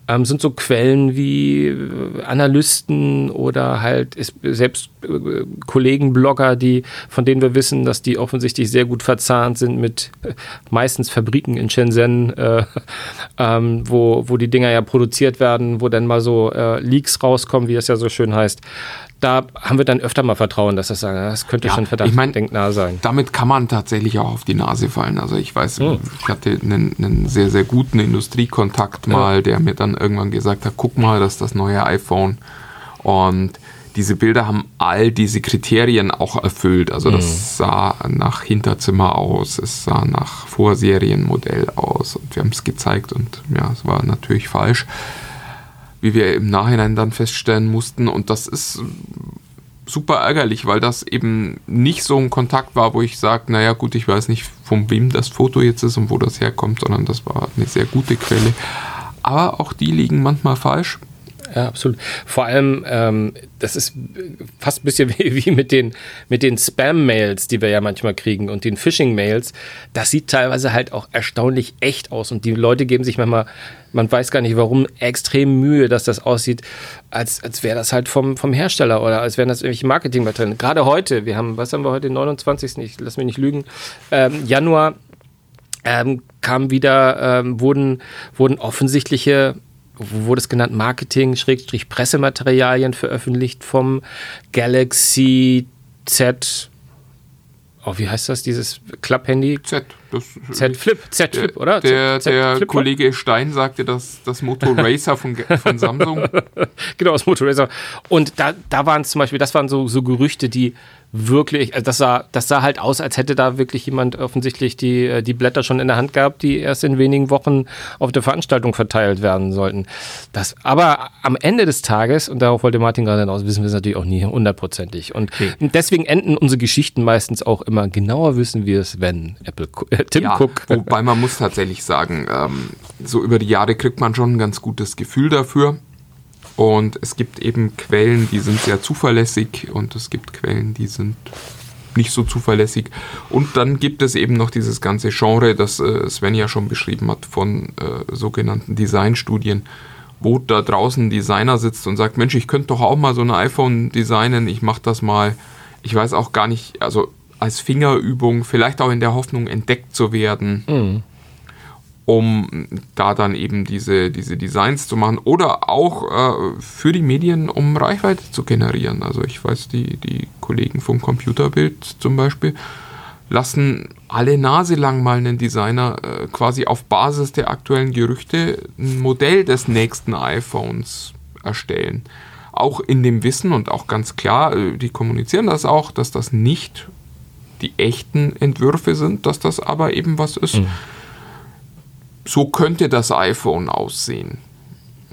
[SPEAKER 2] ähm, sind so Quellen wie äh, Analysten oder halt selbst äh, Kollegen, die, von denen wir wissen, dass die offensichtlich sehr gut verzahnt sind mit äh, meistens Fabriken in Shenzhen, äh, (laughs) ähm, wo, wo die Dinger ja produziert werden, wo dann mal so äh, Leaks rauskommen, wie das ja so schön heißt da haben wir dann öfter mal Vertrauen, dass das sagen, das könnte ja, schon verdammt ich mein, denknah sein.
[SPEAKER 5] Damit kann man tatsächlich auch auf die Nase fallen. Also ich weiß, hm. ich hatte einen, einen, sehr, sehr guten Industriekontakt mal, ja. der mir dann irgendwann gesagt hat, guck mal, das ist das neue iPhone. Und diese Bilder haben all diese Kriterien auch erfüllt. Also das hm. sah nach Hinterzimmer aus, es sah nach Vorserienmodell aus und wir haben es gezeigt und ja, es war natürlich falsch wie wir im Nachhinein dann feststellen mussten. Und das ist super ärgerlich, weil das eben nicht so ein Kontakt war, wo ich sage, naja gut, ich weiß nicht, von wem das Foto jetzt ist und wo das herkommt, sondern das war eine sehr gute Quelle. Aber auch die liegen manchmal falsch.
[SPEAKER 2] Ja, absolut. Vor allem, ähm, das ist fast ein bisschen (laughs) wie, wie mit den, mit den Spam-Mails, die wir ja manchmal kriegen und den Phishing-Mails. Das sieht teilweise halt auch erstaunlich echt aus und die Leute geben sich manchmal, man weiß gar nicht warum, extrem Mühe, dass das aussieht, als, als wäre das halt vom, vom Hersteller oder als wären das irgendwelche Marketingmaterialien. Gerade heute, wir haben, was haben wir heute, den 29., ich lass mich nicht lügen, ähm, Januar, ähm, kam wieder, ähm, wurden, wurden offensichtliche wo wurde es genannt, Marketing, Schrägstrich Pressematerialien veröffentlicht vom Galaxy Z. Oh, wie heißt das, dieses Club-Handy?
[SPEAKER 5] Z. Das,
[SPEAKER 2] Z Flip, Z Flip,
[SPEAKER 5] der,
[SPEAKER 2] oder?
[SPEAKER 5] Der,
[SPEAKER 2] Z,
[SPEAKER 5] der Kollege Stein sagte, dass das Moto Racer von, von Samsung. (laughs)
[SPEAKER 2] genau, das Motor Racer. Und da, da waren zum Beispiel, das waren so, so Gerüchte, die wirklich, also das sah, das sah halt aus, als hätte da wirklich jemand offensichtlich die, äh, die Blätter schon in der Hand gehabt, die erst in wenigen Wochen auf der Veranstaltung verteilt werden sollten. Das, aber am Ende des Tages, und darauf wollte Martin gerade hinaus, wissen wir es natürlich auch nie hundertprozentig. Und
[SPEAKER 5] Okay.
[SPEAKER 2] deswegen enden unsere Geschichten meistens auch immer genauer wissen wir es, wenn Apple äh, Tim
[SPEAKER 5] Ja,
[SPEAKER 2] Cook.
[SPEAKER 5] wobei man muss tatsächlich sagen, ähm, so über die Jahre kriegt man schon ein ganz gutes Gefühl dafür. Und es gibt eben Quellen, die sind sehr zuverlässig und es gibt Quellen, die sind nicht so zuverlässig. Und dann gibt es eben noch dieses ganze Genre, das äh, Sven ja schon beschrieben hat, von äh, sogenannten Designstudien, wo da draußen ein Designer sitzt und sagt, Mensch, ich könnte doch auch mal so ein iPhone designen, ich mache das mal. Ich weiß auch gar nicht, also als Fingerübung, vielleicht auch in der Hoffnung, entdeckt zu werden um da dann eben diese, diese Designs zu machen oder auch äh, für die Medien, um Reichweite zu generieren. Also ich weiß, die, die Kollegen vom Computerbild zum Beispiel lassen alle Nase lang mal einen Designer äh, quasi auf Basis der aktuellen Gerüchte ein Modell des nächsten iPhones erstellen. Auch in dem Wissen und auch ganz klar, äh, die kommunizieren das auch, dass das nicht die echten Entwürfe sind, dass das aber eben was ist, so könnte das iPhone aussehen.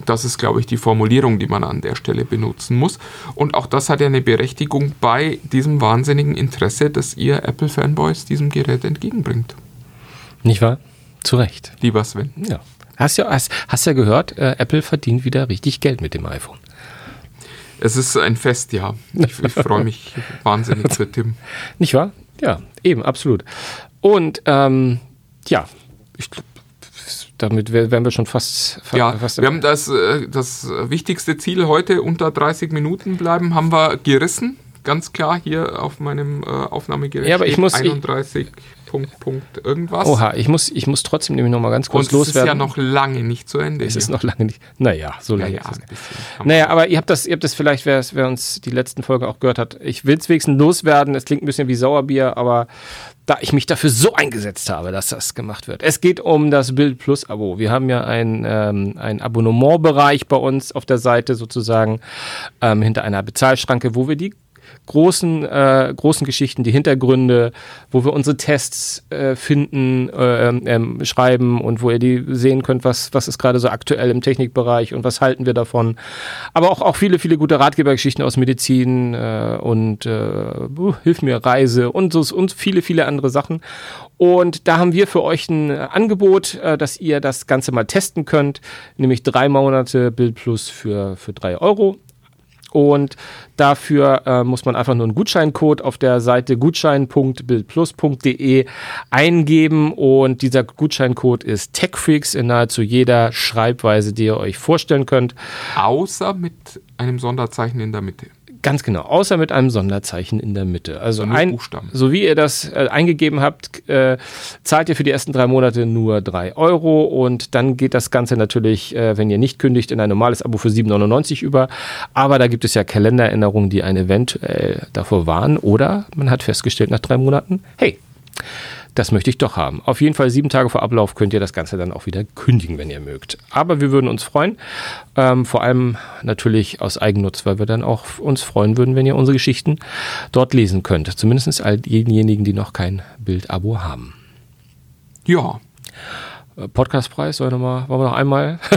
[SPEAKER 5] Das ist, glaube ich, die Formulierung, die man an der Stelle benutzen muss. Und auch das hat ja eine Berechtigung bei diesem wahnsinnigen Interesse, das ihr Apple-Fanboys diesem Gerät entgegenbringt.
[SPEAKER 2] Nicht wahr? Zu Recht.
[SPEAKER 5] Lieber Sven.
[SPEAKER 2] Ja. Hast ja, hast, hast ja gehört, äh, Apple verdient wieder richtig Geld mit dem iPhone.
[SPEAKER 5] Es ist ein Fest, ja. Ich, ich freue mich (laughs) wahnsinnig für Tim.
[SPEAKER 2] Nicht wahr? Ja, eben, absolut. Und ähm, ja, ich glaube, damit wär- wären wir schon fast, fa-
[SPEAKER 5] Ja,
[SPEAKER 2] fast
[SPEAKER 5] wir haben das, äh, das wichtigste Ziel heute, unter 30 Minuten bleiben, haben wir gerissen. Ganz klar hier auf meinem äh, Aufnahmegerät
[SPEAKER 2] Ja, aber ich muss- ich-
[SPEAKER 5] 31 Punkt, Punkt irgendwas.
[SPEAKER 2] Oha, ich muss, ich muss trotzdem nämlich noch mal ganz kurz
[SPEAKER 5] Und es ist
[SPEAKER 2] loswerden.
[SPEAKER 5] ja noch lange nicht zu Ende.
[SPEAKER 2] es ist
[SPEAKER 5] hier.
[SPEAKER 2] noch lange nicht. Naja, so lange
[SPEAKER 5] ja,
[SPEAKER 2] ist es. Naja, aber ihr habt das, ihr habt das vielleicht, wer, wer uns die letzten Folge auch gehört hat, ich will es wenigstens loswerden. Es klingt ein bisschen wie Sauerbier, aber da ich mich dafür so eingesetzt habe, dass das gemacht wird. Es geht um das Bild Plus Abo. Wir haben ja ein, ähm, ein Abonnementbereich bei uns auf der Seite sozusagen ähm, hinter einer Bezahlschranke, wo wir die großen, äh, großen Geschichten, die Hintergründe, wo wir unsere Tests äh, finden, äh, ähm, schreiben und wo ihr die sehen könnt, was, was ist gerade so aktuell im Technikbereich und was halten wir davon. Aber auch, auch viele, viele gute Ratgebergeschichten aus Medizin äh, und äh, uh, Hilf mir Reise und, so, und viele, viele andere Sachen. Und da haben wir für euch ein Angebot, äh, dass ihr das Ganze mal testen könnt, nämlich drei Monate Bild Plus für, für drei Euro. Und dafür äh, muss man einfach nur einen Gutscheincode auf der Seite gutschein.bildplus.de eingeben. Und dieser Gutscheincode ist TechFreaks in nahezu jeder Schreibweise, die ihr euch vorstellen könnt.
[SPEAKER 5] Außer mit einem Sonderzeichen in der Mitte.
[SPEAKER 2] Ganz genau, außer mit einem Sonderzeichen in der Mitte. Also ein,
[SPEAKER 5] Buchstaben.
[SPEAKER 2] so wie ihr das äh, eingegeben habt, äh, zahlt ihr für die ersten drei Monate nur drei Euro und dann geht das Ganze natürlich, äh, wenn ihr nicht kündigt, in ein normales Abo für 7,99 über. Aber da gibt es ja Kalendererinnerungen, die einen eventuell davor warnen oder man hat festgestellt nach drei Monaten, hey, das möchte ich doch haben. Auf jeden Fall sieben Tage vor Ablauf könnt ihr das Ganze dann auch wieder kündigen, wenn ihr mögt. Aber wir würden uns freuen, ähm, vor allem natürlich aus Eigennutz, weil wir dann auch uns freuen würden, wenn ihr unsere Geschichten dort lesen könnt. Zumindest all denjenigen, die noch kein Bild-Abo haben.
[SPEAKER 5] Ja.
[SPEAKER 2] Äh, Podcastpreis, sollen wir, noch mal, wollen wir noch einmal? (laughs)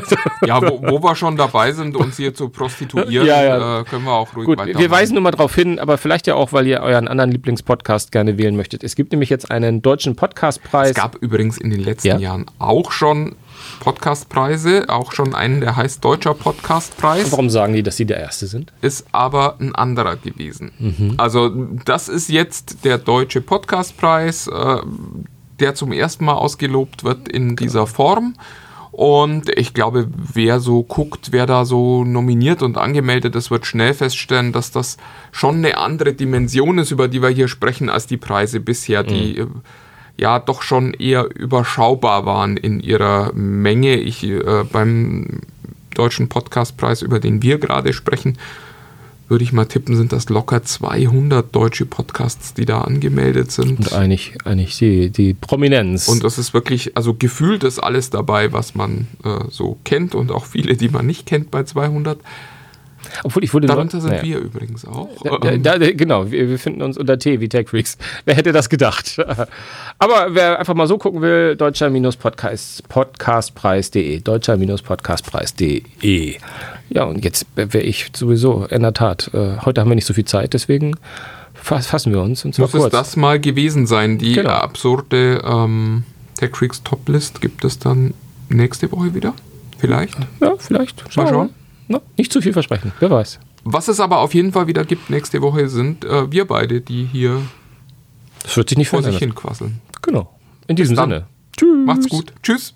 [SPEAKER 5] Ja, wo, wo wir schon dabei sind, uns hier zu prostituieren, (laughs)
[SPEAKER 2] Ja, ja.
[SPEAKER 5] Äh, können wir auch ruhig
[SPEAKER 2] Gut,
[SPEAKER 5] weitermachen.
[SPEAKER 2] wir weisen nur mal darauf hin, aber vielleicht ja auch, weil ihr euren anderen Lieblingspodcast gerne wählen möchtet. Es gibt nämlich jetzt einen deutschen Podcastpreis.
[SPEAKER 5] Es gab übrigens in den letzten
[SPEAKER 2] Ja.
[SPEAKER 5] Jahren auch schon Podcastpreise, auch schon einen, der heißt Deutscher Podcastpreis,
[SPEAKER 2] Warum sagen die, dass sie der Erste sind?
[SPEAKER 5] ist aber ein anderer gewesen.
[SPEAKER 2] Mhm.
[SPEAKER 5] Also das ist jetzt der Deutsche Podcastpreis, äh, der zum ersten Mal ausgelobt wird in dieser Form. Und ich glaube, wer so guckt, wer da so nominiert und angemeldet ist, wird schnell feststellen, dass das schon eine andere Dimension ist, über die wir hier sprechen, als die Preise bisher, die äh, ja doch schon eher überschaubar waren in ihrer Menge. Ich äh, beim deutschen Podcastpreis, über den wir gerade sprechen, würde ich mal tippen, sind das locker 200 deutsche Podcasts, die da angemeldet sind.
[SPEAKER 2] Und eigentlich, eigentlich die, die Prominenz.
[SPEAKER 5] Und das ist wirklich, also gefühlt ist alles dabei, was man äh, so kennt und auch viele, die man nicht kennt bei 200.
[SPEAKER 2] Obwohl ich wurde
[SPEAKER 5] Darunter sind
[SPEAKER 2] naja.
[SPEAKER 5] wir übrigens auch.
[SPEAKER 2] Da, da, da, genau, wir, wir finden uns unter T wie Tech Freaks. (laughs) Wer hätte das gedacht? (laughs) Aber wer einfach mal so gucken will, deutscher-podcast, podcastpreis.de, deutscher-podcastpreis.de. Ja, und jetzt wäre ich sowieso in der Tat. Äh, heute haben wir nicht so viel Zeit, deswegen fass- fassen wir uns und
[SPEAKER 5] muss es
[SPEAKER 2] kurz.
[SPEAKER 5] das mal gewesen sein. Die
[SPEAKER 2] Genau.
[SPEAKER 5] absurde ähm, Tech Freaks Toplist gibt es dann nächste Woche wieder. Vielleicht.
[SPEAKER 2] Ja, vielleicht. Schauen wir
[SPEAKER 5] schauen.
[SPEAKER 2] Na, nicht zu viel versprechen, wer weiß.
[SPEAKER 5] Was es aber auf jeden Fall wieder gibt nächste Woche, sind äh, wir beide, die hier
[SPEAKER 2] Das wird sich nicht
[SPEAKER 5] vor sich hin quasseln.
[SPEAKER 2] Genau. In diesem. Sinne. Tschüss.
[SPEAKER 5] Macht's gut. Tschüss.